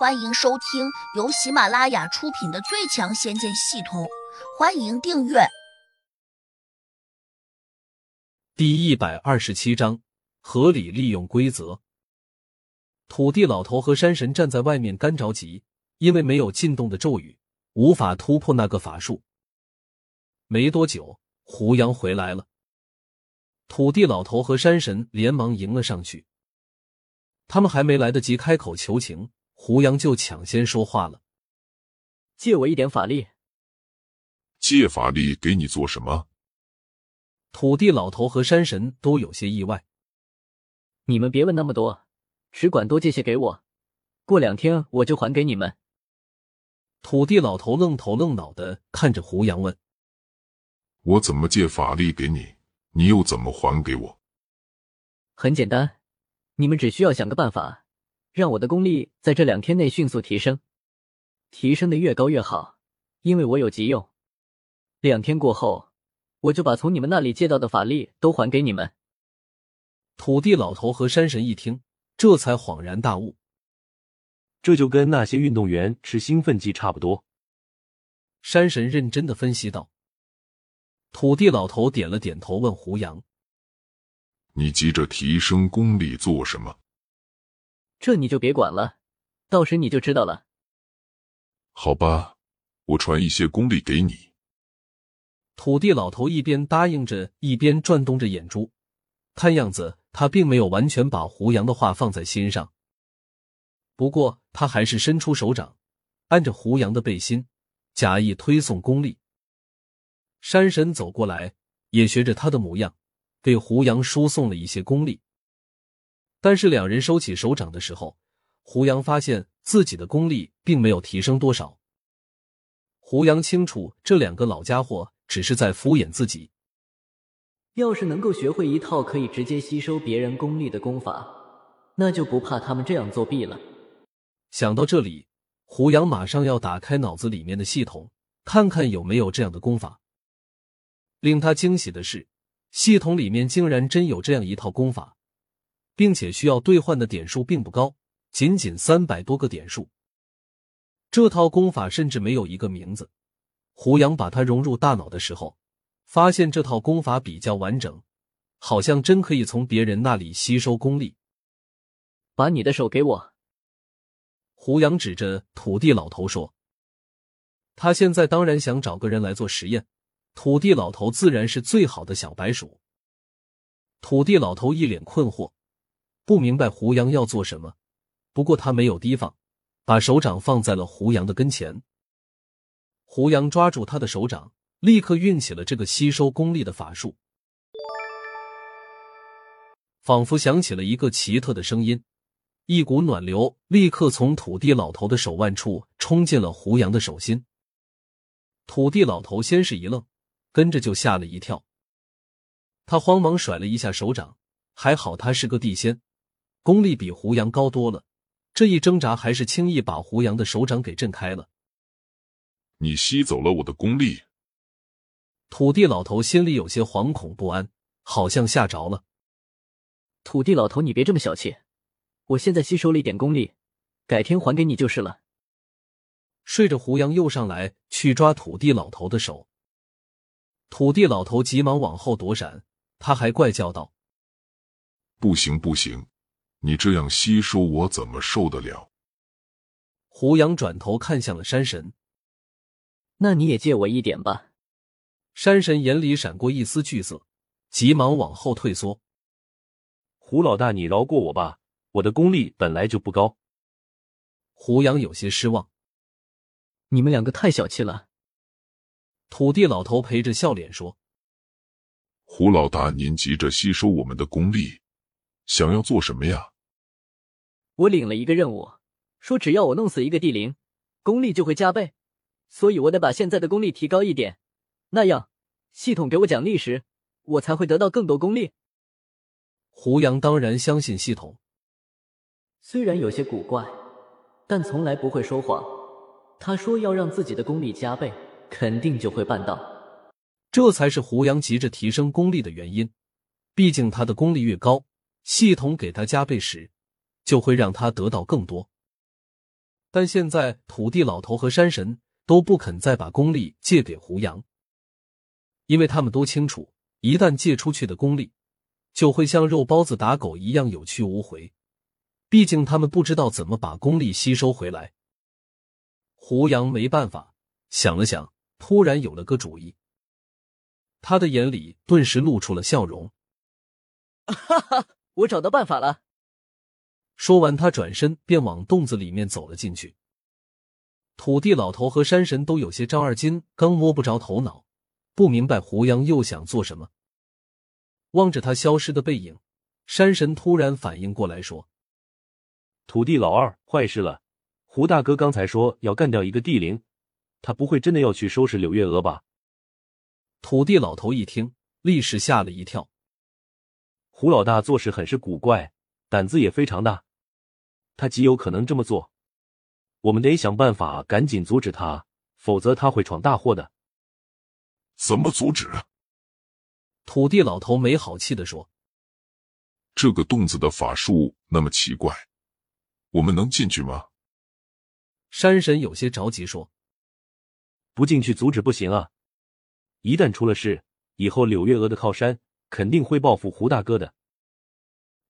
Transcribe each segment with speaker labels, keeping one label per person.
Speaker 1: 欢迎收听由喜马拉雅出品的《最强仙剑系统》，欢迎订阅。
Speaker 2: 第一百二十七章：合理利用规则。土地老头和山神站在外面干着急，因为没有进洞的咒语，无法突破那个法术。没多久，胡杨回来了，土地老头和山神连忙迎了上去。他们还没来得及开口求情。胡杨就抢先说话了：“
Speaker 3: 借我一点法力。”“
Speaker 4: 借法力给你做什么？”
Speaker 2: 土地老头和山神都有些意外。
Speaker 3: “你们别问那么多，只管多借些给我，过两天我就还给你们。”
Speaker 2: 土地老头愣头愣脑的看着胡杨问：“
Speaker 4: 我怎么借法力给你？你又怎么还给我？”“
Speaker 3: 很简单，你们只需要想个办法。”让我的功力在这两天内迅速提升，提升的越高越好，因为我有急用。两天过后，我就把从你们那里借到的法力都还给你们。
Speaker 2: 土地老头和山神一听，这才恍然大悟。
Speaker 5: 这就跟那些运动员吃兴奋剂差不多。
Speaker 2: 山神认真的分析道。土地老头点了点头，问胡杨：“
Speaker 4: 你急着提升功力做什么？”
Speaker 3: 这你就别管了，到时你就知道了。
Speaker 4: 好吧，我传一些功力给你。
Speaker 2: 土地老头一边答应着，一边转动着眼珠，看样子他并没有完全把胡杨的话放在心上。不过他还是伸出手掌，按着胡杨的背心，假意推送功力。山神走过来，也学着他的模样，给胡杨输送了一些功力。但是两人收起手掌的时候，胡杨发现自己的功力并没有提升多少。胡杨清楚，这两个老家伙只是在敷衍自己。
Speaker 3: 要是能够学会一套可以直接吸收别人功力的功法，那就不怕他们这样作弊了。
Speaker 2: 想到这里，胡杨马上要打开脑子里面的系统，看看有没有这样的功法。令他惊喜的是，系统里面竟然真有这样一套功法。并且需要兑换的点数并不高，仅仅三百多个点数。这套功法甚至没有一个名字。胡杨把它融入大脑的时候，发现这套功法比较完整，好像真可以从别人那里吸收功力。
Speaker 3: 把你的手给我。
Speaker 2: 胡杨指着土地老头说：“他现在当然想找个人来做实验，土地老头自然是最好的小白鼠。”土地老头一脸困惑。不明白胡杨要做什么，不过他没有提防，把手掌放在了胡杨的跟前。胡杨抓住他的手掌，立刻运起了这个吸收功力的法术，仿佛响起了一个奇特的声音，一股暖流立刻从土地老头的手腕处冲进了胡杨的手心。土地老头先是一愣，跟着就吓了一跳，他慌忙甩了一下手掌，还好他是个地仙。功力比胡杨高多了，这一挣扎还是轻易把胡杨的手掌给震开了。
Speaker 4: 你吸走了我的功力，
Speaker 2: 土地老头心里有些惶恐不安，好像吓着了。
Speaker 3: 土地老头，你别这么小气，我现在吸收了一点功力，改天还给你就是了。
Speaker 2: 睡着，胡杨又上来去抓土地老头的手，土地老头急忙往后躲闪，他还怪叫道：“
Speaker 4: 不行，不行！”你这样吸收，我怎么受得了？
Speaker 2: 胡杨转头看向了山神，
Speaker 3: 那你也借我一点吧。
Speaker 2: 山神眼里闪过一丝惧色，急忙往后退缩。
Speaker 5: 胡老大，你饶过我吧，我的功力本来就不高。
Speaker 2: 胡杨有些失望。
Speaker 3: 你们两个太小气了。
Speaker 2: 土地老头陪着笑脸说：“
Speaker 4: 胡老大，您急着吸收我们的功力。”想要做什么呀？
Speaker 3: 我领了一个任务，说只要我弄死一个地灵，功力就会加倍，所以我得把现在的功力提高一点，那样系统给我奖励时，我才会得到更多功力。
Speaker 2: 胡杨当然相信系统，
Speaker 3: 虽然有些古怪，但从来不会说谎。他说要让自己的功力加倍，肯定就会办到。
Speaker 2: 这才是胡杨急着提升功力的原因，毕竟他的功力越高。系统给他加倍时，就会让他得到更多。但现在土地老头和山神都不肯再把功力借给胡杨，因为他们都清楚，一旦借出去的功力，就会像肉包子打狗一样有去无回。毕竟他们不知道怎么把功力吸收回来。胡杨没办法，想了想，突然有了个主意。他的眼里顿时露出了笑容。
Speaker 3: 哈哈，我找到办法了！
Speaker 2: 说完，他转身便往洞子里面走了进去。土地老头和山神都有些张二金刚摸不着头脑，不明白胡杨又想做什么。望着他消失的背影，山神突然反应过来，说。
Speaker 5: 土地老二，坏事了！胡大哥刚才说要干掉一个地灵，他不会真的要去收拾柳月娥吧？
Speaker 2: 土地老头一听，立时吓了一跳。
Speaker 5: 胡老大做事很是古怪，胆子也非常大，他极有可能这么做。我们得想办法赶紧阻止他，否则他会闯大祸的。
Speaker 4: 怎么阻止？
Speaker 2: 土地老头没好气的说：“
Speaker 4: 这个洞子的法术那么奇怪。”我们能进去吗？
Speaker 2: 山神有些着急说：“
Speaker 5: 不进去阻止不行啊！一旦出了事，以后柳月娥的靠山肯定会报复胡大哥的。”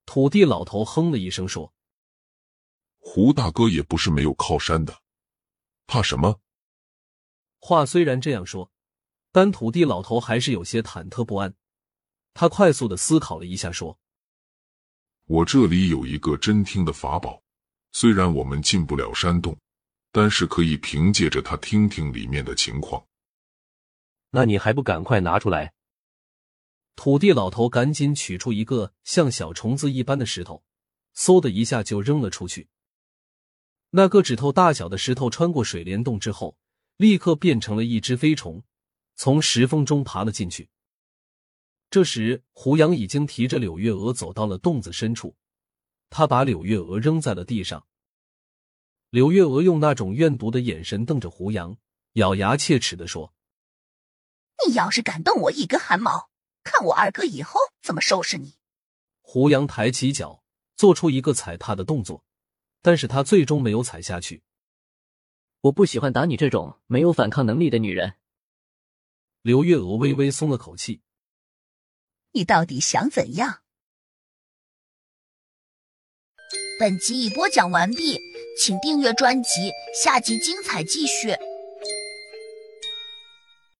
Speaker 2: 土地老头哼了一声说：“
Speaker 4: 胡大哥也不是没有靠山的，怕什么？”
Speaker 2: 话虽然这样说，但土地老头还是有些忐忑不安。他快速的思考了一下，说：“
Speaker 4: 我这里有一个真听的法宝。”虽然我们进不了山洞，但是可以凭借着它听听里面的情况。
Speaker 5: 那你还不赶快拿出来！
Speaker 2: 土地老头赶紧取出一个像小虫子一般的石头，嗖的一下就扔了出去。那个指头大小的石头穿过水帘洞之后，立刻变成了一只飞虫，从石缝中爬了进去。这时，胡杨已经提着柳月娥走到了洞子深处。他把柳月娥扔在了地上。柳月娥用那种怨毒的眼神瞪着胡杨，咬牙切齿的说：“
Speaker 1: 你要是敢动我一根汗毛，看我二哥以后怎么收拾你！”
Speaker 2: 胡杨抬起脚，做出一个踩踏的动作，但是他最终没有踩下去。
Speaker 3: 我不喜欢打你这种没有反抗能力的女人。
Speaker 2: 刘月娥微微松了口气：“
Speaker 1: 你到底想怎样？”本集已播讲完毕，请订阅专辑，下集精彩继续。